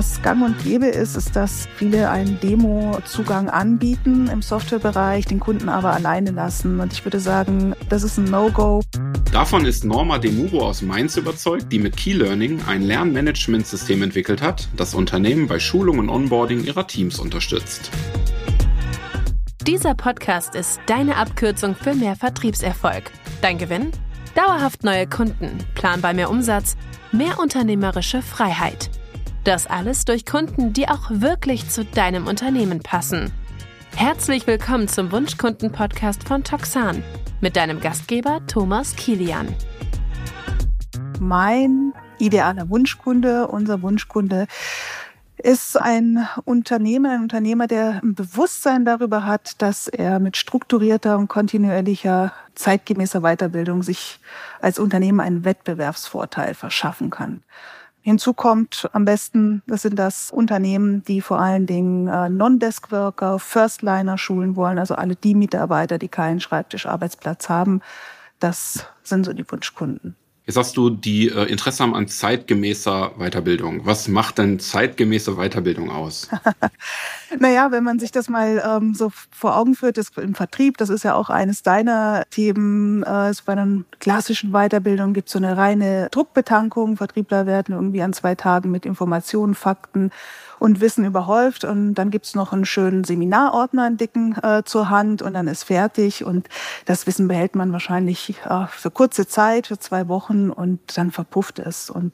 was gang und gäbe ist, ist, dass viele einen Demo-Zugang anbieten im Softwarebereich, den Kunden aber alleine lassen. Und ich würde sagen, das ist ein No-Go. Davon ist Norma Demuro aus Mainz überzeugt, die mit Key Learning ein Lernmanagementsystem entwickelt hat, das Unternehmen bei Schulung und Onboarding ihrer Teams unterstützt. Dieser Podcast ist deine Abkürzung für mehr Vertriebserfolg. Dein Gewinn? Dauerhaft neue Kunden, planbar mehr Umsatz, mehr unternehmerische Freiheit. Das alles durch Kunden, die auch wirklich zu deinem Unternehmen passen. Herzlich willkommen zum Wunschkunden-Podcast von Toxan mit deinem Gastgeber Thomas Kilian. Mein idealer Wunschkunde, unser Wunschkunde, ist ein Unternehmer, ein Unternehmer, der ein Bewusstsein darüber hat, dass er mit strukturierter und kontinuierlicher zeitgemäßer Weiterbildung sich als Unternehmen einen Wettbewerbsvorteil verschaffen kann. Hinzu kommt am besten, das sind das Unternehmen, die vor allen Dingen äh, Non-Desk-Worker, Firstliner schulen wollen, also alle die Mitarbeiter, die keinen Schreibtischarbeitsplatz haben. Das sind so die Wunschkunden. Jetzt sagst du, die äh, Interesse haben an zeitgemäßer Weiterbildung. Was macht denn zeitgemäße Weiterbildung aus? naja, wenn man sich das mal ähm, so vor Augen führt, das im Vertrieb, das ist ja auch eines deiner Themen. Äh, bei einer klassischen Weiterbildung gibt es so eine reine Druckbetankung. Vertriebler werden irgendwie an zwei Tagen mit Informationen, Fakten und Wissen überhäuft. Und dann gibt's noch einen schönen Seminarordner, einen dicken äh, zur Hand und dann ist fertig. Und das Wissen behält man wahrscheinlich äh, für kurze Zeit, für zwei Wochen und dann verpufft es. Und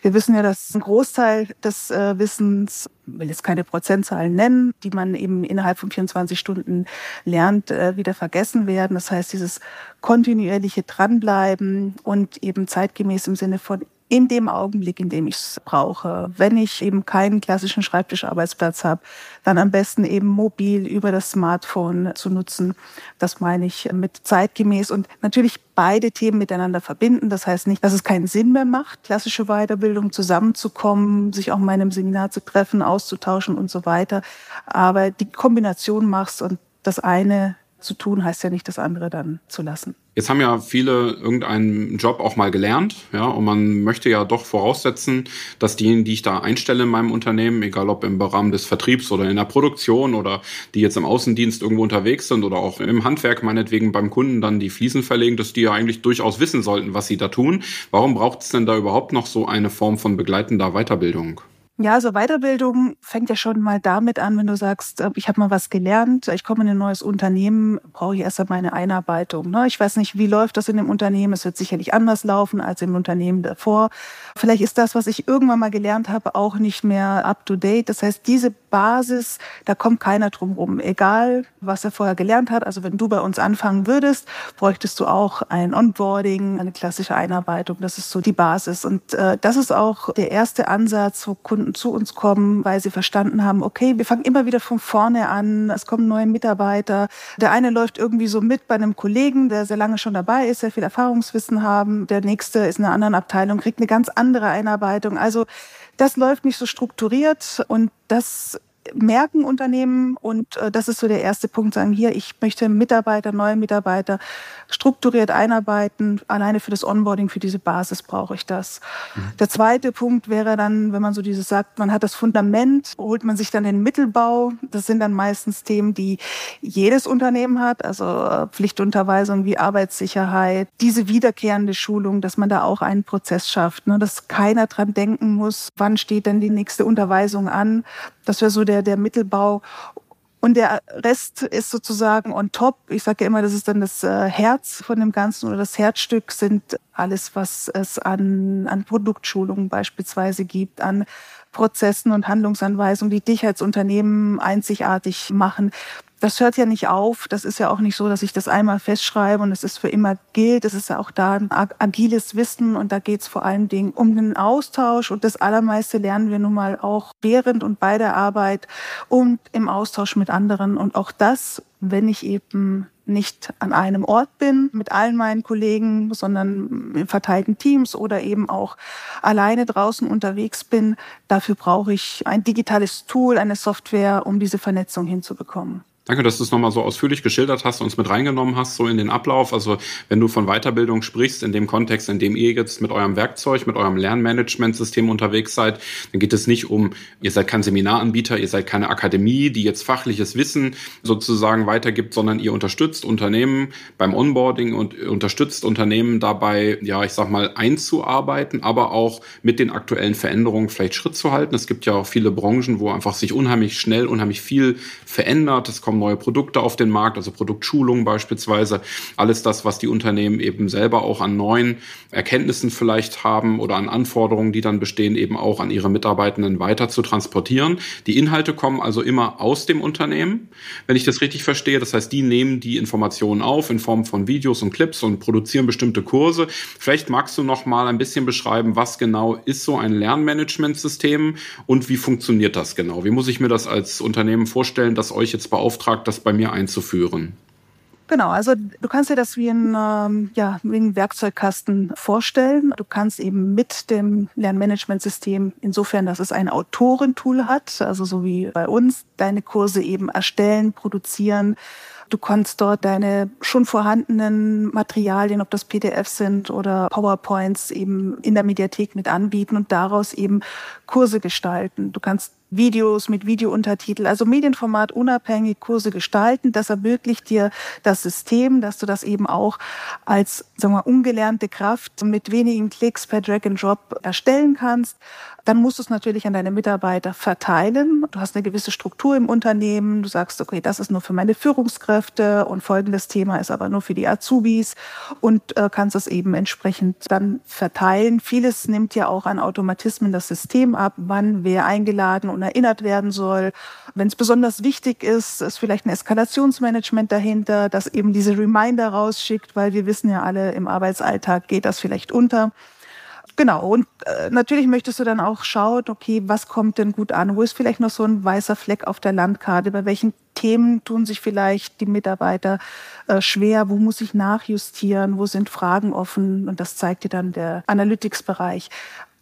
wir wissen ja, dass ein Großteil des äh, Wissens, ich will jetzt keine Prozentzahlen nennen, die man eben innerhalb von 24 Stunden lernt, äh, wieder vergessen werden. Das heißt, dieses kontinuierliche Dranbleiben und eben zeitgemäß im Sinne von in dem Augenblick, in dem ich es brauche. Wenn ich eben keinen klassischen Schreibtischarbeitsplatz habe, dann am besten eben mobil über das Smartphone zu nutzen. Das meine ich mit zeitgemäß und natürlich beide Themen miteinander verbinden. Das heißt nicht, dass es keinen Sinn mehr macht, klassische Weiterbildung zusammenzukommen, sich auch mal in einem Seminar zu treffen, auszutauschen und so weiter. Aber die Kombination machst und das eine zu tun, heißt ja nicht, das andere dann zu lassen. Jetzt haben ja viele irgendeinen Job auch mal gelernt, ja, und man möchte ja doch voraussetzen, dass diejenigen, die ich da einstelle in meinem Unternehmen, egal ob im Rahmen des Vertriebs oder in der Produktion oder die jetzt im Außendienst irgendwo unterwegs sind oder auch im Handwerk meinetwegen beim Kunden dann die Fliesen verlegen, dass die ja eigentlich durchaus wissen sollten, was sie da tun. Warum braucht es denn da überhaupt noch so eine Form von begleitender Weiterbildung? Ja, also Weiterbildung fängt ja schon mal damit an, wenn du sagst, äh, ich habe mal was gelernt, ich komme in ein neues Unternehmen, brauche ich erst einmal eine Einarbeitung. Ne? Ich weiß nicht, wie läuft das in dem Unternehmen. Es wird sicherlich anders laufen als im Unternehmen davor. Vielleicht ist das, was ich irgendwann mal gelernt habe, auch nicht mehr up-to-date. Das heißt, diese Basis, da kommt keiner drum rum. Egal, was er vorher gelernt hat. Also wenn du bei uns anfangen würdest, bräuchtest du auch ein Onboarding, eine klassische Einarbeitung. Das ist so die Basis. Und äh, das ist auch der erste Ansatz, wo Kunden zu uns kommen, weil sie verstanden haben, okay, wir fangen immer wieder von vorne an. Es kommen neue Mitarbeiter. Der eine läuft irgendwie so mit bei einem Kollegen, der sehr lange schon dabei ist, sehr viel Erfahrungswissen haben. Der nächste ist in einer anderen Abteilung, kriegt eine ganz andere Einarbeitung. Also das läuft nicht so strukturiert und das merken Unternehmen und äh, das ist so der erste Punkt, sagen hier, ich möchte Mitarbeiter, neue Mitarbeiter strukturiert einarbeiten. Alleine für das Onboarding, für diese Basis brauche ich das. Mhm. Der zweite Punkt wäre dann, wenn man so dieses sagt, man hat das Fundament, holt man sich dann den Mittelbau. Das sind dann meistens Themen, die jedes Unternehmen hat, also äh, Pflichtunterweisung wie Arbeitssicherheit, diese wiederkehrende Schulung, dass man da auch einen Prozess schafft, ne, dass keiner dran denken muss, wann steht denn die nächste Unterweisung an. Das wäre so der, der Mittelbau. Und der Rest ist sozusagen on top. Ich sage ja immer, das ist dann das äh, Herz von dem Ganzen oder das Herzstück sind alles, was es an, an Produktschulungen beispielsweise gibt, an Prozessen und Handlungsanweisungen, die dich als Unternehmen einzigartig machen das hört ja nicht auf. Das ist ja auch nicht so, dass ich das einmal festschreibe und es ist für immer gilt. Es ist ja auch da ein agiles Wissen und da geht es vor allen Dingen um den Austausch und das Allermeiste lernen wir nun mal auch während und bei der Arbeit und im Austausch mit anderen und auch das, wenn ich eben nicht an einem Ort bin mit allen meinen Kollegen, sondern in verteilten Teams oder eben auch alleine draußen unterwegs bin. Dafür brauche ich ein digitales Tool, eine Software, um diese Vernetzung hinzubekommen. Danke, dass du es nochmal so ausführlich geschildert hast, und uns mit reingenommen hast, so in den Ablauf. Also wenn du von Weiterbildung sprichst, in dem Kontext, in dem ihr jetzt mit eurem Werkzeug, mit eurem Lernmanagementsystem unterwegs seid, dann geht es nicht um, ihr seid kein Seminaranbieter, ihr seid keine Akademie, die jetzt fachliches Wissen sozusagen weitergibt, sondern ihr unterstützt Unternehmen beim Onboarding und unterstützt Unternehmen dabei, ja, ich sag mal, einzuarbeiten, aber auch mit den aktuellen Veränderungen vielleicht Schritt zu halten. Es gibt ja auch viele Branchen, wo einfach sich unheimlich schnell, unheimlich viel verändert. Es kommen neue Produkte auf den Markt, also Produktschulungen beispielsweise. Alles das, was die Unternehmen eben selber auch an neuen Erkenntnissen vielleicht haben oder an Anforderungen, die dann bestehen, eben auch an ihre Mitarbeitenden weiter zu transportieren. Die Inhalte kommen also immer aus dem Unternehmen, wenn ich das richtig verstehe. Das heißt, die nehmen die Informationen auf in Form von Videos und Clips und produzieren bestimmte Kurse. Vielleicht magst du noch mal ein bisschen beschreiben, was genau ist so ein Lernmanagementsystem und wie funktioniert das genau? Wie muss ich mir das als Unternehmen vorstellen, das euch jetzt beauftragt beauftragt, das bei mir einzuführen. Genau, also du kannst dir das wie ein, ähm, ja, wie ein Werkzeugkasten vorstellen. Du kannst eben mit dem Lernmanagementsystem, insofern, dass es ein Autorentool hat, also so wie bei uns, deine Kurse eben erstellen, produzieren. Du kannst dort deine schon vorhandenen Materialien, ob das PDF sind oder PowerPoints, eben in der Mediathek mit anbieten und daraus eben Kurse gestalten. Du kannst Videos mit Videountertitel, also Medienformat unabhängig Kurse gestalten. Das ermöglicht dir das System, dass du das eben auch als sagen wir, ungelernte Kraft mit wenigen Klicks per Drag and Drop erstellen kannst. Dann musst du es natürlich an deine Mitarbeiter verteilen. Du hast eine gewisse Struktur im Unternehmen. Du sagst, okay, das ist nur für meine Führungskräfte und folgendes Thema ist aber nur für die Azubis und äh, kannst es eben entsprechend dann verteilen. Vieles nimmt ja auch an Automatismen das System ab, wann wer eingeladen und erinnert werden soll. Wenn es besonders wichtig ist, ist vielleicht ein Eskalationsmanagement dahinter, das eben diese Reminder rausschickt, weil wir wissen ja alle, im Arbeitsalltag geht das vielleicht unter. Genau, und äh, natürlich möchtest du dann auch schauen, okay, was kommt denn gut an? Wo ist vielleicht noch so ein weißer Fleck auf der Landkarte? Bei welchen Themen tun sich vielleicht die Mitarbeiter äh, schwer? Wo muss ich nachjustieren? Wo sind Fragen offen? Und das zeigt dir dann der Analytics-Bereich.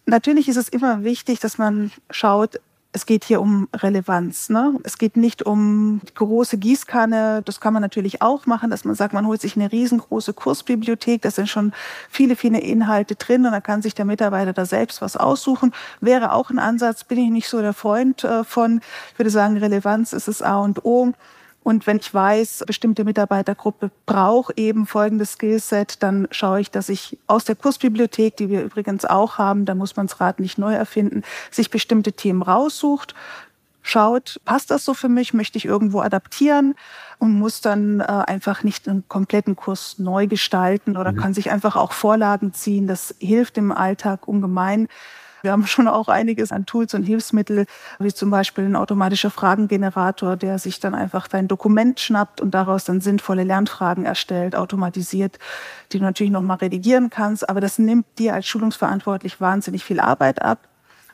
Natürlich ist es immer wichtig, dass man schaut, es geht hier um Relevanz. Ne? Es geht nicht um große Gießkanne. Das kann man natürlich auch machen, dass man sagt, man holt sich eine riesengroße Kursbibliothek. Da sind schon viele, viele Inhalte drin und dann kann sich der Mitarbeiter da selbst was aussuchen. Wäre auch ein Ansatz, bin ich nicht so der Freund äh, von. Ich würde sagen, Relevanz ist das A und O. Und wenn ich weiß, bestimmte Mitarbeitergruppe braucht eben folgendes Skillset, dann schaue ich, dass ich aus der Kursbibliothek, die wir übrigens auch haben, da muss man das Rad nicht neu erfinden, sich bestimmte Themen raussucht, schaut, passt das so für mich, möchte ich irgendwo adaptieren und muss dann äh, einfach nicht einen kompletten Kurs neu gestalten oder mhm. kann sich einfach auch Vorlagen ziehen. Das hilft im Alltag ungemein. Wir haben schon auch einiges an Tools und Hilfsmittel, wie zum Beispiel ein automatischer Fragengenerator, der sich dann einfach dein Dokument schnappt und daraus dann sinnvolle Lernfragen erstellt, automatisiert, die du natürlich nochmal redigieren kannst. Aber das nimmt dir als Schulungsverantwortlich wahnsinnig viel Arbeit ab.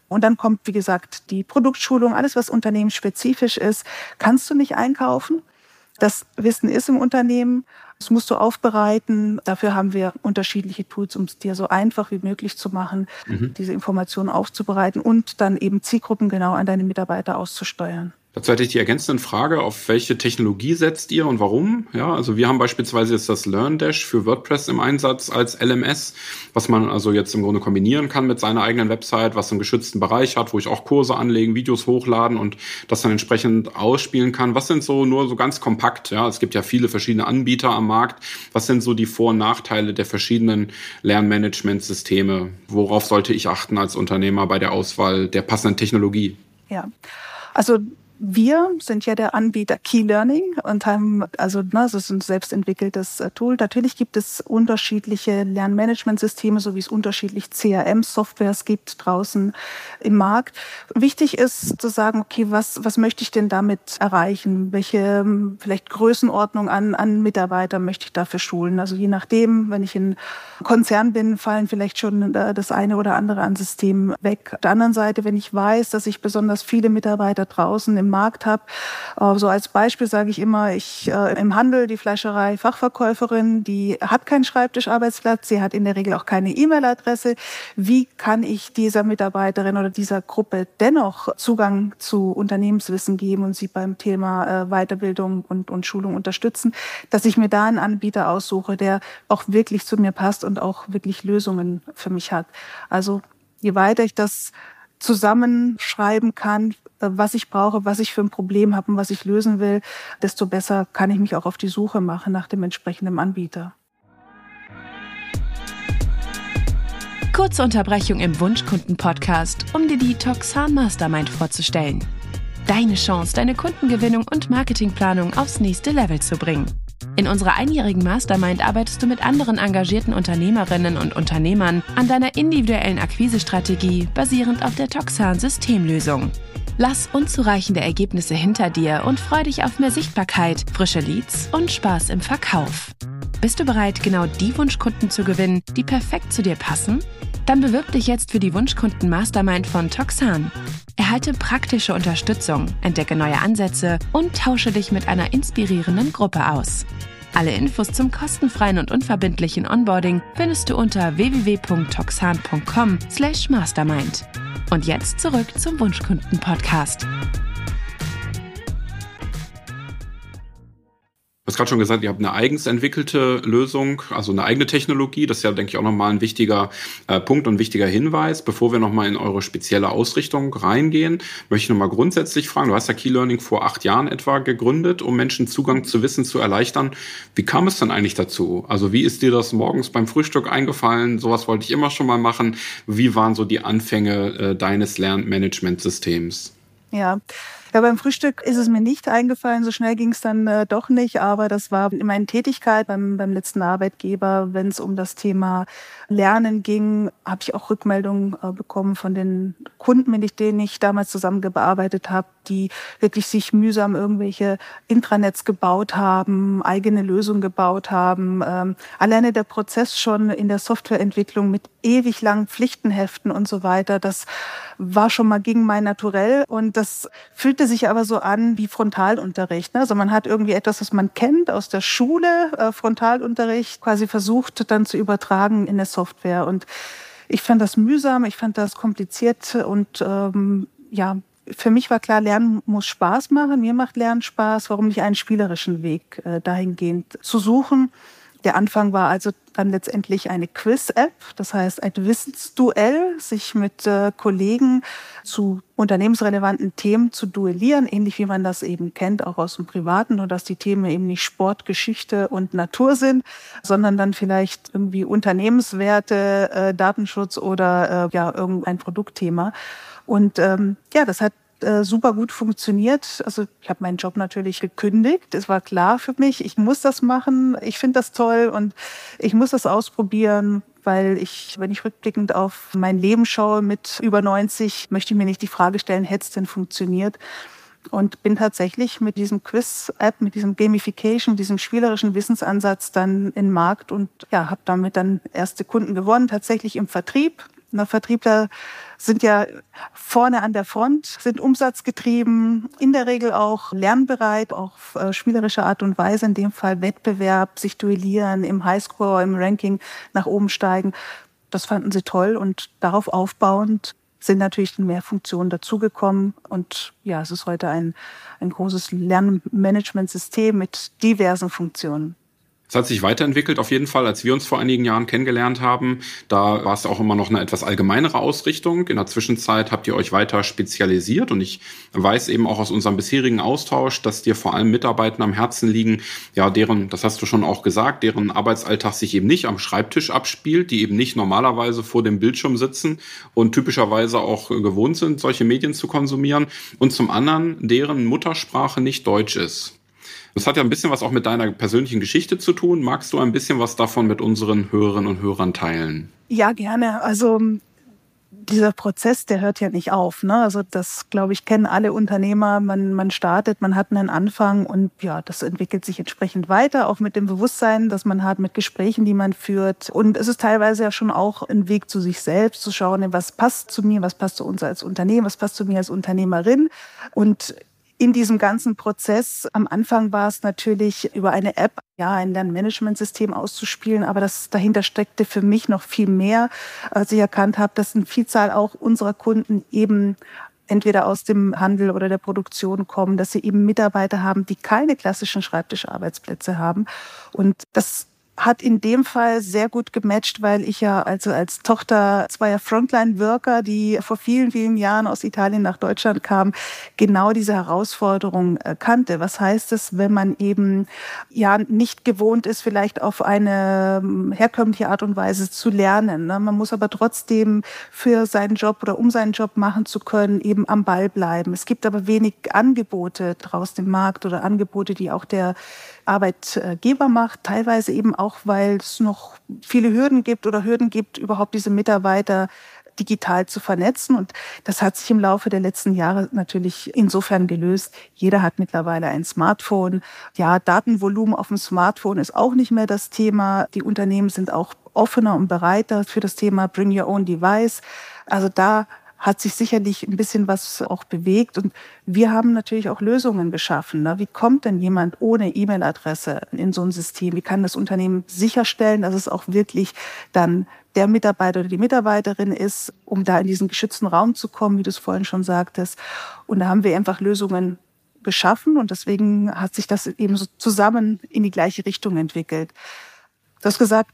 Und dann kommt, wie gesagt, die Produktschulung, alles, was unternehmensspezifisch ist, kannst du nicht einkaufen. Das Wissen ist im Unternehmen. Das musst du aufbereiten. Dafür haben wir unterschiedliche Tools, um es dir so einfach wie möglich zu machen, mhm. diese Informationen aufzubereiten und dann eben Zielgruppen genau an deine Mitarbeiter auszusteuern. Dazu hätte ich die ergänzende Frage, auf welche Technologie setzt ihr und warum? Ja, also wir haben beispielsweise jetzt das LearnDash für WordPress im Einsatz als LMS, was man also jetzt im Grunde kombinieren kann mit seiner eigenen Website, was einen geschützten Bereich hat, wo ich auch Kurse anlegen, Videos hochladen und das dann entsprechend ausspielen kann. Was sind so nur so ganz kompakt? Ja, es gibt ja viele verschiedene Anbieter am Markt. Was sind so die Vor- und Nachteile der verschiedenen Lernmanagementsysteme? Worauf sollte ich achten als Unternehmer bei der Auswahl der passenden Technologie? Ja, also wir sind ja der Anbieter Key Learning und haben, also ne, das ist ein selbstentwickeltes äh, Tool. Natürlich gibt es unterschiedliche Lernmanagementsysteme, so wie es unterschiedlich CRM-Softwares gibt draußen im Markt. Wichtig ist zu sagen, okay, was, was möchte ich denn damit erreichen? Welche ähm, vielleicht Größenordnung an, an Mitarbeiter möchte ich dafür schulen? Also je nachdem, wenn ich in Konzern bin, fallen vielleicht schon äh, das eine oder andere an System weg. Auf der anderen Seite, wenn ich weiß, dass ich besonders viele Mitarbeiter draußen im im Markt habe. Äh, so als Beispiel sage ich immer, ich äh, im Handel die Fleischerei Fachverkäuferin, die hat keinen Schreibtischarbeitsplatz, sie hat in der Regel auch keine E-Mail-Adresse. Wie kann ich dieser Mitarbeiterin oder dieser Gruppe dennoch Zugang zu Unternehmenswissen geben und sie beim Thema äh, Weiterbildung und, und Schulung unterstützen, dass ich mir da einen Anbieter aussuche, der auch wirklich zu mir passt und auch wirklich Lösungen für mich hat. Also je weiter ich das zusammenschreiben kann, was ich brauche, was ich für ein Problem habe und was ich lösen will, desto besser kann ich mich auch auf die Suche machen nach dem entsprechenden Anbieter. Kurze Unterbrechung im Wunschkunden-Podcast, um dir die Toxan Mastermind vorzustellen. Deine Chance, deine Kundengewinnung und Marketingplanung aufs nächste Level zu bringen. In unserer einjährigen Mastermind arbeitest du mit anderen engagierten Unternehmerinnen und Unternehmern an deiner individuellen Akquisestrategie basierend auf der Toxan Systemlösung. Lass unzureichende Ergebnisse hinter dir und freu dich auf mehr Sichtbarkeit, frische Leads und Spaß im Verkauf. Bist du bereit, genau die Wunschkunden zu gewinnen, die perfekt zu dir passen? Dann bewirb dich jetzt für die Wunschkunden Mastermind von Toxan. Erhalte praktische Unterstützung, entdecke neue Ansätze und tausche dich mit einer inspirierenden Gruppe aus. Alle Infos zum kostenfreien und unverbindlichen Onboarding findest du unter www.toxan.com/mastermind. Und jetzt zurück zum Wunschkunden Podcast. Du hast gerade schon gesagt, ihr habt eine eigens entwickelte Lösung, also eine eigene Technologie. Das ist ja, denke ich, auch nochmal ein wichtiger äh, Punkt und wichtiger Hinweis. Bevor wir nochmal in eure spezielle Ausrichtung reingehen, möchte ich nochmal grundsätzlich fragen. Du hast ja Key Learning vor acht Jahren etwa gegründet, um Menschen Zugang zu Wissen zu erleichtern. Wie kam es denn eigentlich dazu? Also wie ist dir das morgens beim Frühstück eingefallen? Sowas wollte ich immer schon mal machen. Wie waren so die Anfänge äh, deines Lernmanagementsystems? Ja, ja, beim Frühstück ist es mir nicht eingefallen, so schnell ging es dann äh, doch nicht, aber das war meine Tätigkeit beim, beim letzten Arbeitgeber, wenn es um das Thema Lernen ging, habe ich auch Rückmeldungen äh, bekommen von den Kunden, mit denen ich damals zusammengearbeitet habe, die wirklich sich mühsam irgendwelche Intranets gebaut haben, eigene Lösungen gebaut haben. Ähm, alleine der Prozess schon in der Softwareentwicklung mit ewig langen Pflichtenheften und so weiter, das war schon mal gegen mein Naturell. Und das fühlte sich aber so an wie Frontalunterricht. Ne? Also man hat irgendwie etwas, was man kennt aus der Schule, äh, Frontalunterricht, quasi versucht dann zu übertragen in der Software. Und ich fand das mühsam, ich fand das kompliziert und ähm, ja, für mich war klar, Lernen muss Spaß machen. Mir macht Lernen Spaß. Warum nicht einen spielerischen Weg äh, dahingehend zu suchen? Der Anfang war also dann letztendlich eine Quiz-App, das heißt ein Wissensduell, sich mit äh, Kollegen zu unternehmensrelevanten Themen zu duellieren, ähnlich wie man das eben kennt, auch aus dem Privaten, nur dass die Themen eben nicht Sport, Geschichte und Natur sind, sondern dann vielleicht irgendwie Unternehmenswerte, äh, Datenschutz oder äh, ja irgendein Produktthema. Und ähm, ja, das hat äh, super gut funktioniert. Also ich habe meinen Job natürlich gekündigt. Es war klar für mich, ich muss das machen. Ich finde das toll und ich muss das ausprobieren, weil ich, wenn ich rückblickend auf mein Leben schaue mit über 90, möchte ich mir nicht die Frage stellen, hätte es denn funktioniert? Und bin tatsächlich mit diesem Quiz-App, mit diesem Gamification, diesem spielerischen Wissensansatz dann in Markt und ja, habe damit dann erste Kunden gewonnen, tatsächlich im Vertrieb. Na, Vertriebler sind ja vorne an der Front, sind umsatzgetrieben, in der Regel auch lernbereit, auch auf äh, spielerische Art und Weise, in dem Fall Wettbewerb, sich duellieren, im Highscore, im Ranking nach oben steigen. Das fanden sie toll und darauf aufbauend sind natürlich mehr Funktionen dazugekommen. Und ja, es ist heute ein, ein großes Lernmanagementsystem mit diversen Funktionen. Es hat sich weiterentwickelt auf jeden Fall, als wir uns vor einigen Jahren kennengelernt haben. Da war es auch immer noch eine etwas allgemeinere Ausrichtung. In der Zwischenzeit habt ihr euch weiter spezialisiert und ich weiß eben auch aus unserem bisherigen Austausch, dass dir vor allem Mitarbeitern am Herzen liegen, ja, deren, das hast du schon auch gesagt, deren Arbeitsalltag sich eben nicht am Schreibtisch abspielt, die eben nicht normalerweise vor dem Bildschirm sitzen und typischerweise auch gewohnt sind, solche Medien zu konsumieren und zum anderen deren Muttersprache nicht Deutsch ist. Das hat ja ein bisschen was auch mit deiner persönlichen Geschichte zu tun. Magst du ein bisschen was davon mit unseren Hörerinnen und Hörern teilen? Ja, gerne. Also dieser Prozess, der hört ja nicht auf. Ne? Also das, glaube ich, kennen alle Unternehmer. Man, man startet, man hat einen Anfang und ja, das entwickelt sich entsprechend weiter, auch mit dem Bewusstsein, dass man hat, mit Gesprächen, die man führt. Und es ist teilweise ja schon auch ein Weg zu sich selbst, zu schauen, was passt zu mir, was passt zu uns als Unternehmen, was passt zu mir als Unternehmerin. Und in diesem ganzen Prozess, am Anfang war es natürlich über eine App, ja, ein Lernmanagementsystem auszuspielen, aber das dahinter steckte für mich noch viel mehr, als ich erkannt habe, dass eine Vielzahl auch unserer Kunden eben entweder aus dem Handel oder der Produktion kommen, dass sie eben Mitarbeiter haben, die keine klassischen Schreibtischarbeitsplätze haben. Und das hat in dem Fall sehr gut gematcht, weil ich ja also als Tochter zweier Frontline-Worker, die vor vielen, vielen Jahren aus Italien nach Deutschland kamen, genau diese Herausforderung äh, kannte. Was heißt es, wenn man eben ja nicht gewohnt ist, vielleicht auf eine ähm, herkömmliche Art und Weise zu lernen. Ne? Man muss aber trotzdem für seinen Job oder um seinen Job machen zu können, eben am Ball bleiben. Es gibt aber wenig Angebote draußen im Markt oder Angebote, die auch der Arbeitgeber macht, teilweise eben auch, weil es noch viele Hürden gibt oder Hürden gibt, überhaupt diese Mitarbeiter digital zu vernetzen. Und das hat sich im Laufe der letzten Jahre natürlich insofern gelöst. Jeder hat mittlerweile ein Smartphone. Ja, Datenvolumen auf dem Smartphone ist auch nicht mehr das Thema. Die Unternehmen sind auch offener und bereiter für das Thema Bring Your Own Device. Also da hat sich sicherlich ein bisschen was auch bewegt. Und wir haben natürlich auch Lösungen geschaffen. Ne? Wie kommt denn jemand ohne E-Mail-Adresse in so ein System? Wie kann das Unternehmen sicherstellen, dass es auch wirklich dann der Mitarbeiter oder die Mitarbeiterin ist, um da in diesen geschützten Raum zu kommen, wie du es vorhin schon sagtest. Und da haben wir einfach Lösungen geschaffen und deswegen hat sich das eben so zusammen in die gleiche Richtung entwickelt. Du hast gesagt,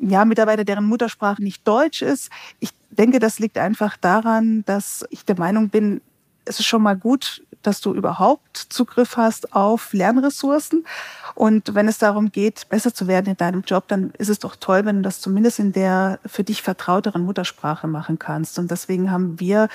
ja, Mitarbeiter, deren Muttersprache nicht Deutsch ist. Ich denke, das liegt einfach daran, dass ich der Meinung bin, es ist schon mal gut, dass du überhaupt Zugriff hast auf Lernressourcen. Und wenn es darum geht, besser zu werden in deinem Job, dann ist es doch toll, wenn du das zumindest in der für dich vertrauteren Muttersprache machen kannst. Und deswegen haben wir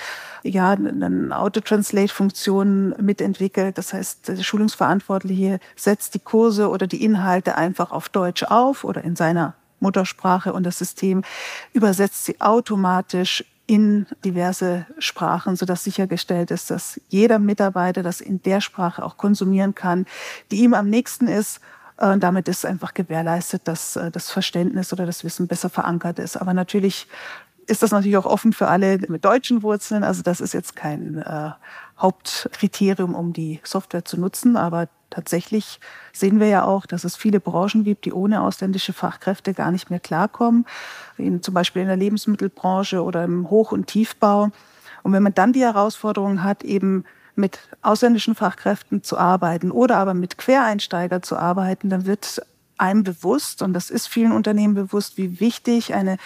ja eine Auto-Translate-Funktion mitentwickelt. Das heißt, der Schulungsverantwortliche setzt die Kurse oder die Inhalte einfach auf Deutsch auf oder in seiner Muttersprache und das System übersetzt sie automatisch in diverse Sprachen, sodass sichergestellt ist, dass jeder Mitarbeiter das in der Sprache auch konsumieren kann, die ihm am nächsten ist. Und damit ist einfach gewährleistet, dass äh, das Verständnis oder das Wissen besser verankert ist. Aber natürlich ist das natürlich auch offen für alle mit deutschen Wurzeln. Also das ist jetzt kein äh, Hauptkriterium, um die Software zu nutzen. Aber tatsächlich sehen wir ja auch, dass es viele Branchen gibt, die ohne ausländische Fachkräfte gar nicht mehr klarkommen, in, zum Beispiel in der Lebensmittelbranche oder im Hoch- und Tiefbau. Und wenn man dann die Herausforderung hat, eben mit ausländischen Fachkräften zu arbeiten oder aber mit Quereinsteiger zu arbeiten, dann wird einem bewusst, und das ist vielen Unternehmen bewusst, wie wichtig eine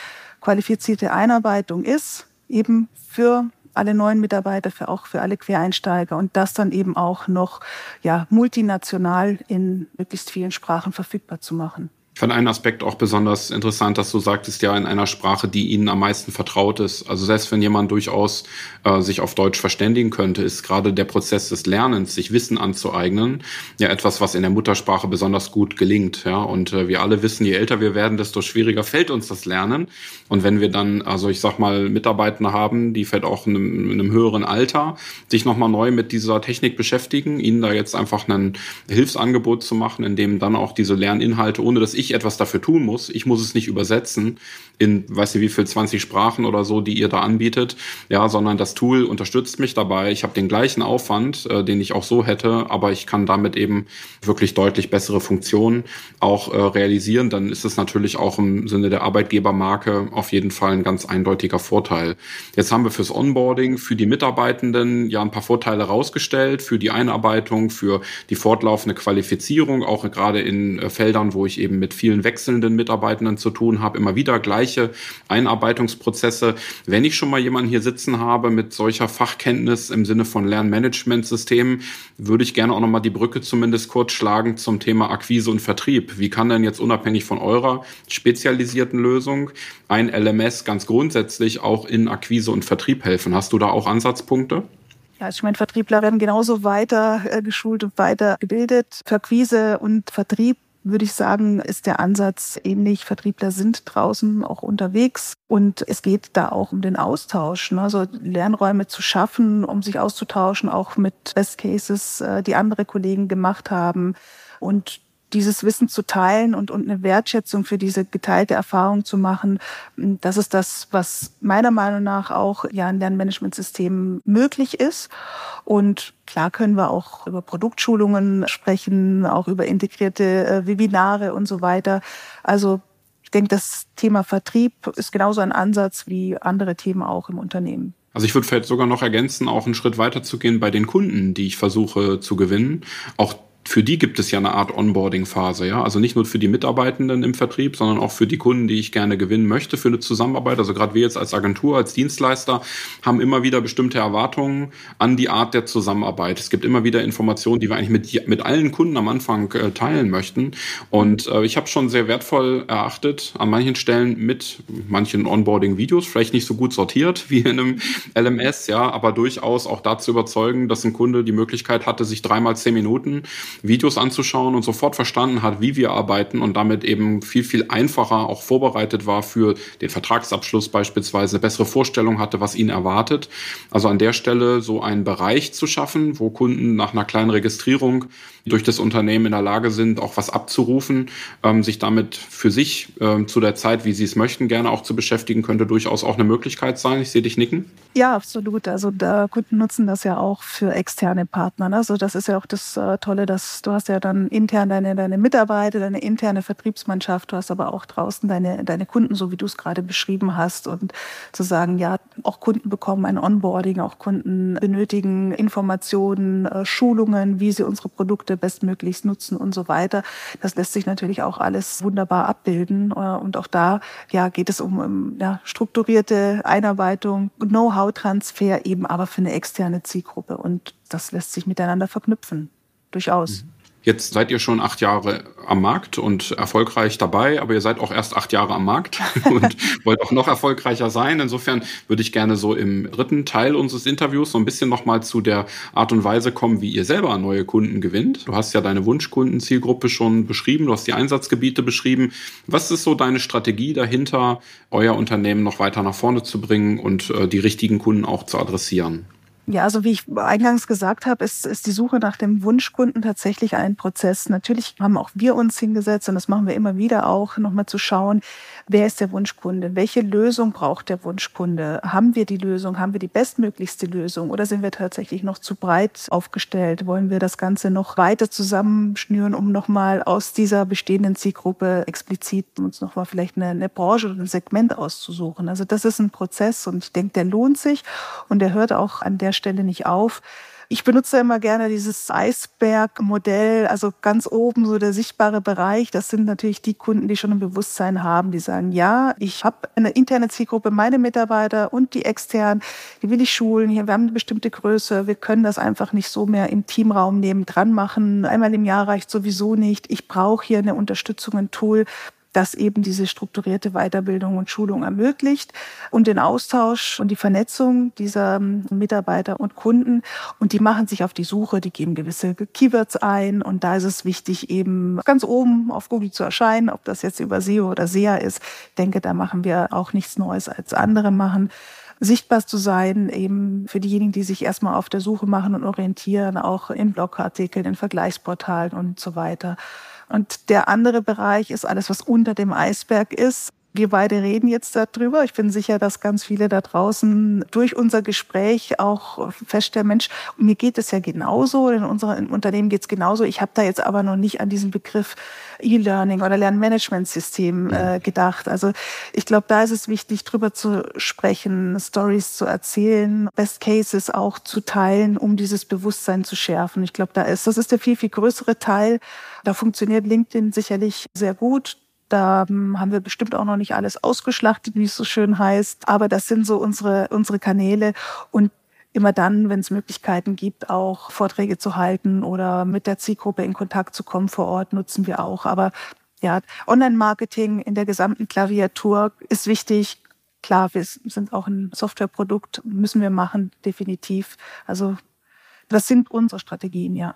qualifizierte Einarbeitung ist, eben für alle neuen Mitarbeiter, für auch für alle Quereinsteiger und das dann eben auch noch ja, multinational in möglichst vielen Sprachen verfügbar zu machen. Fand einen Aspekt auch besonders interessant, dass du sagtest, ja, in einer Sprache, die ihnen am meisten vertraut ist. Also selbst wenn jemand durchaus äh, sich auf Deutsch verständigen könnte, ist gerade der Prozess des Lernens, sich Wissen anzueignen, ja etwas, was in der Muttersprache besonders gut gelingt. Ja, und äh, wir alle wissen, je älter wir werden, desto schwieriger fällt uns das Lernen. Und wenn wir dann, also ich sag mal, Mitarbeitende haben, die vielleicht auch in einem, in einem höheren Alter sich nochmal neu mit dieser Technik beschäftigen, ihnen da jetzt einfach ein Hilfsangebot zu machen, in dem dann auch diese Lerninhalte, ohne dass ich ich etwas dafür tun muss. Ich muss es nicht übersetzen in, weiß nicht wie viel, 20 Sprachen oder so, die ihr da anbietet. Ja, sondern das Tool unterstützt mich dabei. Ich habe den gleichen Aufwand, äh, den ich auch so hätte, aber ich kann damit eben wirklich deutlich bessere Funktionen auch äh, realisieren. Dann ist es natürlich auch im Sinne der Arbeitgebermarke auf jeden Fall ein ganz eindeutiger Vorteil. Jetzt haben wir fürs Onboarding, für die Mitarbeitenden ja ein paar Vorteile rausgestellt, für die Einarbeitung, für die fortlaufende Qualifizierung, auch gerade in äh, Feldern, wo ich eben mit vielen wechselnden Mitarbeitenden zu tun habe, immer wieder gleiche Einarbeitungsprozesse. Wenn ich schon mal jemanden hier sitzen habe mit solcher Fachkenntnis im Sinne von Lernmanagementsystemen, würde ich gerne auch noch mal die Brücke zumindest kurz schlagen zum Thema Akquise und Vertrieb. Wie kann denn jetzt unabhängig von eurer spezialisierten Lösung ein LMS ganz grundsätzlich auch in Akquise und Vertrieb helfen? Hast du da auch Ansatzpunkte? Ja, also ich meine, Vertriebler werden genauso weiter äh, geschult und weiter gebildet. Für Akquise und Vertrieb würde ich sagen, ist der Ansatz ähnlich. Vertriebler sind draußen auch unterwegs und es geht da auch um den Austausch, ne? also Lernräume zu schaffen, um sich auszutauschen, auch mit Best Cases, äh, die andere Kollegen gemacht haben. Und dieses Wissen zu teilen und, und eine Wertschätzung für diese geteilte Erfahrung zu machen, das ist das, was meiner Meinung nach auch ja in Lernmanagementsystemen möglich ist. Und klar können wir auch über Produktschulungen sprechen, auch über integrierte äh, Webinare und so weiter. Also ich denke, das Thema Vertrieb ist genauso ein Ansatz wie andere Themen auch im Unternehmen. Also ich würde vielleicht sogar noch ergänzen, auch einen Schritt weiter zu gehen bei den Kunden, die ich versuche zu gewinnen. Auch für die gibt es ja eine Art Onboarding-Phase, ja. Also nicht nur für die Mitarbeitenden im Vertrieb, sondern auch für die Kunden, die ich gerne gewinnen möchte für eine Zusammenarbeit. Also gerade wir jetzt als Agentur, als Dienstleister haben immer wieder bestimmte Erwartungen an die Art der Zusammenarbeit. Es gibt immer wieder Informationen, die wir eigentlich mit, mit allen Kunden am Anfang äh, teilen möchten. Und äh, ich habe schon sehr wertvoll erachtet, an manchen Stellen mit manchen Onboarding-Videos, vielleicht nicht so gut sortiert wie in einem LMS, ja, aber durchaus auch dazu überzeugen, dass ein Kunde die Möglichkeit hatte, sich dreimal zehn Minuten Videos anzuschauen und sofort verstanden hat, wie wir arbeiten und damit eben viel, viel einfacher auch vorbereitet war für den Vertragsabschluss beispielsweise, eine bessere Vorstellung hatte, was ihn erwartet. Also an der Stelle so einen Bereich zu schaffen, wo Kunden nach einer kleinen Registrierung durch das Unternehmen in der Lage sind, auch was abzurufen, ähm, sich damit für sich ähm, zu der Zeit, wie sie es möchten, gerne auch zu beschäftigen, könnte durchaus auch eine Möglichkeit sein. Ich sehe dich nicken. Ja, absolut. Also Kunden nutzen das ja auch für externe Partner. Ne? Also das ist ja auch das äh, Tolle, dass du hast ja dann intern deine, deine Mitarbeiter, deine interne Vertriebsmannschaft, du hast aber auch draußen deine, deine Kunden, so wie du es gerade beschrieben hast. Und zu sagen, ja, auch Kunden bekommen ein Onboarding, auch Kunden benötigen Informationen, äh, Schulungen, wie sie unsere Produkte bestmöglichst nutzen und so weiter. Das lässt sich natürlich auch alles wunderbar abbilden. Äh, und auch da ja, geht es um, ja, strukturierte Einarbeitung, Know-how-Transfer eben aber für eine externe Zielgruppe. Und das lässt sich miteinander verknüpfen. Durchaus. Mhm. Jetzt seid ihr schon acht Jahre am Markt und erfolgreich dabei, aber ihr seid auch erst acht Jahre am Markt und wollt auch noch erfolgreicher sein. Insofern würde ich gerne so im dritten Teil unseres Interviews so ein bisschen nochmal zu der Art und Weise kommen, wie ihr selber neue Kunden gewinnt. Du hast ja deine Wunschkundenzielgruppe schon beschrieben, du hast die Einsatzgebiete beschrieben. Was ist so deine Strategie dahinter, euer Unternehmen noch weiter nach vorne zu bringen und äh, die richtigen Kunden auch zu adressieren? Ja, also wie ich eingangs gesagt habe, ist, ist die Suche nach dem Wunschkunden tatsächlich ein Prozess. Natürlich haben auch wir uns hingesetzt und das machen wir immer wieder auch, nochmal zu schauen, wer ist der Wunschkunde? Welche Lösung braucht der Wunschkunde? Haben wir die Lösung? Haben wir die bestmöglichste Lösung? Oder sind wir tatsächlich noch zu breit aufgestellt? Wollen wir das Ganze noch weiter zusammenschnüren, um nochmal aus dieser bestehenden Zielgruppe explizit uns nochmal vielleicht eine, eine Branche oder ein Segment auszusuchen? Also das ist ein Prozess und ich denke, der lohnt sich und der hört auch an der Stelle nicht auf. Ich benutze immer gerne dieses Eisbergmodell, also ganz oben so der sichtbare Bereich. Das sind natürlich die Kunden, die schon ein Bewusstsein haben, die sagen, ja, ich habe eine interne Zielgruppe, meine Mitarbeiter und die externen, die will ich schulen. Hier, wir haben eine bestimmte Größe, wir können das einfach nicht so mehr im Teamraum nebendran machen. Einmal im Jahr reicht sowieso nicht. Ich brauche hier eine Unterstützung, ein Tool, das eben diese strukturierte Weiterbildung und Schulung ermöglicht und den Austausch und die Vernetzung dieser ähm, Mitarbeiter und Kunden. Und die machen sich auf die Suche, die geben gewisse Keywords ein und da ist es wichtig, eben ganz oben auf Google zu erscheinen, ob das jetzt über SEO oder SEA ist. Ich denke, da machen wir auch nichts Neues als andere machen sichtbar zu sein, eben für diejenigen, die sich erstmal auf der Suche machen und orientieren, auch in Blogartikeln, in Vergleichsportalen und so weiter. Und der andere Bereich ist alles, was unter dem Eisberg ist. Wir beide reden jetzt darüber. Ich bin sicher, dass ganz viele da draußen durch unser Gespräch auch feststellen, Mensch, mir geht es ja genauso, in unserem Unternehmen geht es genauso. Ich habe da jetzt aber noch nicht an diesen Begriff E-Learning oder Lernmanagementsystem äh, gedacht. Also ich glaube, da ist es wichtig, drüber zu sprechen, Stories zu erzählen, Best Cases auch zu teilen, um dieses Bewusstsein zu schärfen. Ich glaube, da ist, das ist der viel, viel größere Teil. Da funktioniert LinkedIn sicherlich sehr gut. Da hm, haben wir bestimmt auch noch nicht alles ausgeschlachtet, wie es so schön heißt. Aber das sind so unsere, unsere Kanäle. Und immer dann, wenn es Möglichkeiten gibt, auch Vorträge zu halten oder mit der Zielgruppe in Kontakt zu kommen vor Ort, nutzen wir auch. Aber ja, Online-Marketing in der gesamten Klaviatur ist wichtig. Klar, wir sind auch ein Softwareprodukt, müssen wir machen, definitiv. Also das sind unsere Strategien, ja.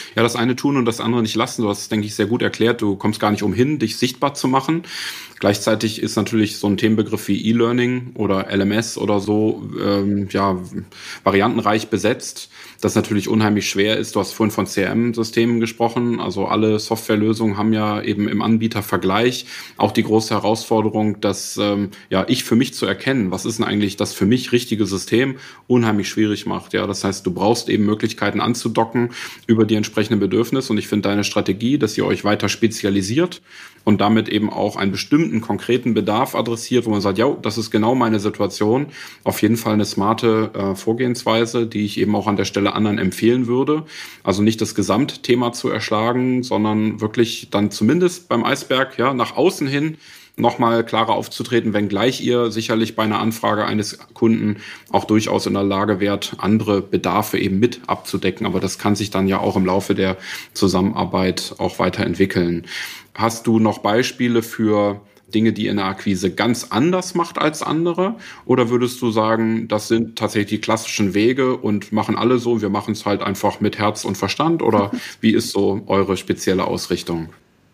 Ja, das eine tun und das andere nicht lassen. Du hast denke ich, sehr gut erklärt. Du kommst gar nicht umhin, dich sichtbar zu machen. Gleichzeitig ist natürlich so ein Themenbegriff wie E-Learning oder LMS oder so ähm, ja variantenreich besetzt das natürlich unheimlich schwer ist. Du hast vorhin von CRM-Systemen gesprochen. Also alle Softwarelösungen haben ja eben im Anbietervergleich auch die große Herausforderung, dass ähm, ja ich für mich zu erkennen, was ist denn eigentlich das für mich richtige System, unheimlich schwierig macht. Ja, das heißt, du brauchst eben Möglichkeiten anzudocken über die entsprechenden Bedürfnisse. Und ich finde deine Strategie, dass ihr euch weiter spezialisiert und damit eben auch einen bestimmten konkreten Bedarf adressiert, wo man sagt, ja, das ist genau meine Situation. Auf jeden Fall eine smarte äh, Vorgehensweise, die ich eben auch an der Stelle anderen empfehlen würde. Also nicht das Gesamtthema zu erschlagen, sondern wirklich dann zumindest beim Eisberg ja nach außen hin nochmal klarer aufzutreten, wenngleich ihr sicherlich bei einer Anfrage eines Kunden auch durchaus in der Lage wärt, andere Bedarfe eben mit abzudecken. Aber das kann sich dann ja auch im Laufe der Zusammenarbeit auch weiterentwickeln. Hast du noch Beispiele für Dinge, die in der Akquise ganz anders macht als andere? Oder würdest du sagen, das sind tatsächlich die klassischen Wege und machen alle so, wir machen es halt einfach mit Herz und Verstand? Oder wie ist so eure spezielle Ausrichtung?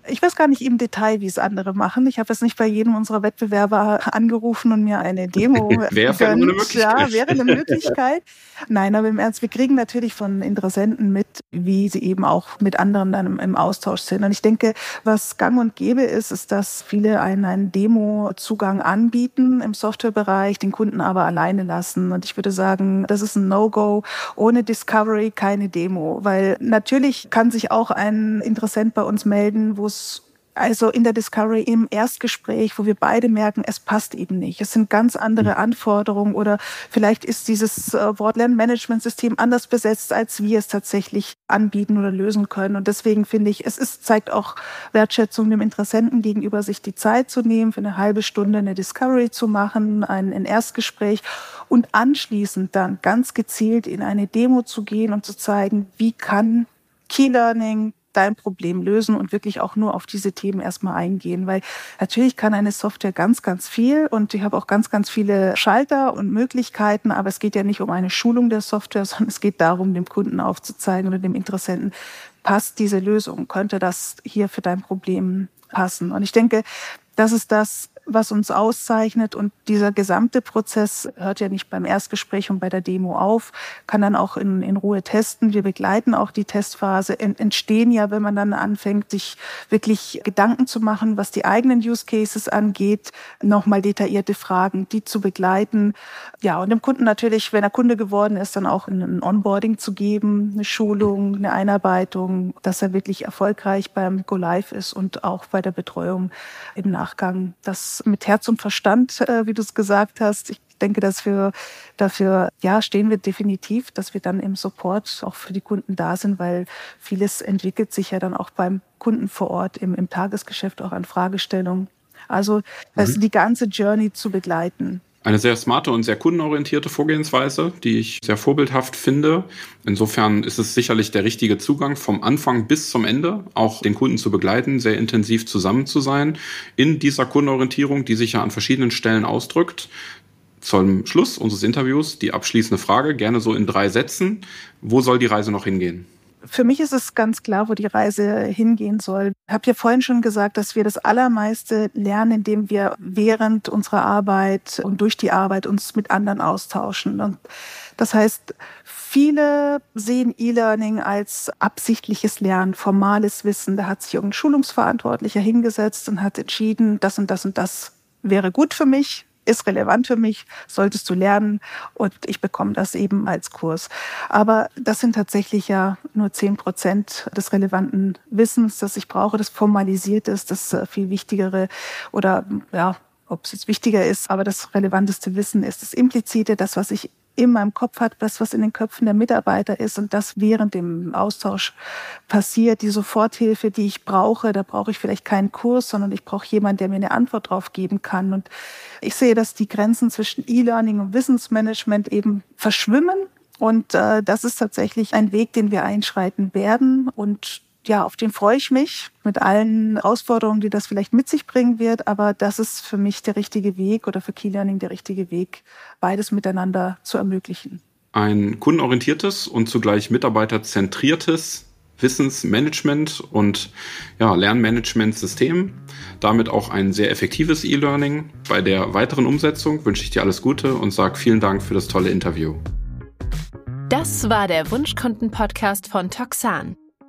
Ich weiß gar nicht im Detail, wie es andere machen. Ich habe jetzt nicht bei jedem unserer Wettbewerber angerufen und mir eine Demo wäre eine Möglichkeit. Ja, wäre eine Möglichkeit. Nein, aber im Ernst, wir kriegen natürlich von Interessenten mit, wie sie eben auch mit anderen dann im Austausch sind. Und ich denke, was gang und gäbe ist, ist, dass viele einen, einen Demo-Zugang anbieten im Softwarebereich, den Kunden aber alleine lassen. Und ich würde sagen, das ist ein No-Go. Ohne Discovery keine Demo. Weil natürlich kann sich auch ein Interessent bei uns melden, wo es also in der Discovery im Erstgespräch, wo wir beide merken, es passt eben nicht. Es sind ganz andere mhm. Anforderungen oder vielleicht ist dieses äh, Wortlernmanagementsystem anders besetzt, als wir es tatsächlich anbieten oder lösen können. Und deswegen finde ich, es ist, zeigt auch Wertschätzung dem Interessenten gegenüber, sich die Zeit zu nehmen, für eine halbe Stunde eine Discovery zu machen, ein, ein Erstgespräch und anschließend dann ganz gezielt in eine Demo zu gehen und zu zeigen, wie kann Key Learning, dein Problem lösen und wirklich auch nur auf diese Themen erstmal eingehen. Weil natürlich kann eine Software ganz, ganz viel und ich habe auch ganz, ganz viele Schalter und Möglichkeiten, aber es geht ja nicht um eine Schulung der Software, sondern es geht darum, dem Kunden aufzuzeigen oder dem Interessenten, passt diese Lösung, könnte das hier für dein Problem passen. Und ich denke, das ist das, was uns auszeichnet. Und dieser gesamte Prozess hört ja nicht beim Erstgespräch und bei der Demo auf, kann dann auch in, in Ruhe testen. Wir begleiten auch die Testphase. Entstehen ja, wenn man dann anfängt, sich wirklich Gedanken zu machen, was die eigenen Use Cases angeht, nochmal detaillierte Fragen, die zu begleiten. Ja, und dem Kunden natürlich, wenn er Kunde geworden ist, dann auch ein Onboarding zu geben, eine Schulung, eine Einarbeitung, dass er wirklich erfolgreich beim Go Live ist und auch bei der Betreuung im Nachgang. Das mit Herz und Verstand, äh, wie du es gesagt hast. Ich denke, dass wir dafür, ja, stehen wir definitiv, dass wir dann im Support auch für die Kunden da sind, weil vieles entwickelt sich ja dann auch beim Kunden vor Ort im, im Tagesgeschäft auch an Fragestellungen. Also, mhm. die ganze Journey zu begleiten eine sehr smarte und sehr kundenorientierte Vorgehensweise, die ich sehr vorbildhaft finde. Insofern ist es sicherlich der richtige Zugang vom Anfang bis zum Ende, auch den Kunden zu begleiten, sehr intensiv zusammen zu sein in dieser Kundenorientierung, die sich ja an verschiedenen Stellen ausdrückt. Zum Schluss unseres Interviews die abschließende Frage, gerne so in drei Sätzen. Wo soll die Reise noch hingehen? Für mich ist es ganz klar, wo die Reise hingehen soll. Ich habe ja vorhin schon gesagt, dass wir das Allermeiste lernen, indem wir während unserer Arbeit und durch die Arbeit uns mit anderen austauschen. Und das heißt, viele sehen E-Learning als absichtliches Lernen, formales Wissen. Da hat sich irgendein Schulungsverantwortlicher hingesetzt und hat entschieden, das und das und das wäre gut für mich ist relevant für mich, solltest du lernen und ich bekomme das eben als Kurs. Aber das sind tatsächlich ja nur zehn Prozent des relevanten Wissens, das ich brauche, das formalisiert ist, das äh, viel wichtigere oder ja, ob es jetzt wichtiger ist, aber das relevanteste Wissen ist das Implizite, das, was ich in meinem Kopf hat, das, was in den Köpfen der Mitarbeiter ist und das während dem Austausch passiert, die Soforthilfe, die ich brauche, da brauche ich vielleicht keinen Kurs, sondern ich brauche jemanden, der mir eine Antwort drauf geben kann. Und ich sehe, dass die Grenzen zwischen E-Learning und Wissensmanagement eben verschwimmen. Und äh, das ist tatsächlich ein Weg, den wir einschreiten werden. Und ja, auf den freue ich mich mit allen Herausforderungen, die das vielleicht mit sich bringen wird. Aber das ist für mich der richtige Weg oder für Key Learning der richtige Weg, beides miteinander zu ermöglichen. Ein kundenorientiertes und zugleich mitarbeiterzentriertes Wissensmanagement und ja, Lernmanagementsystem. Damit auch ein sehr effektives E-Learning. Bei der weiteren Umsetzung wünsche ich dir alles Gute und sage vielen Dank für das tolle Interview. Das war der Wunschkunden-Podcast von Toxan.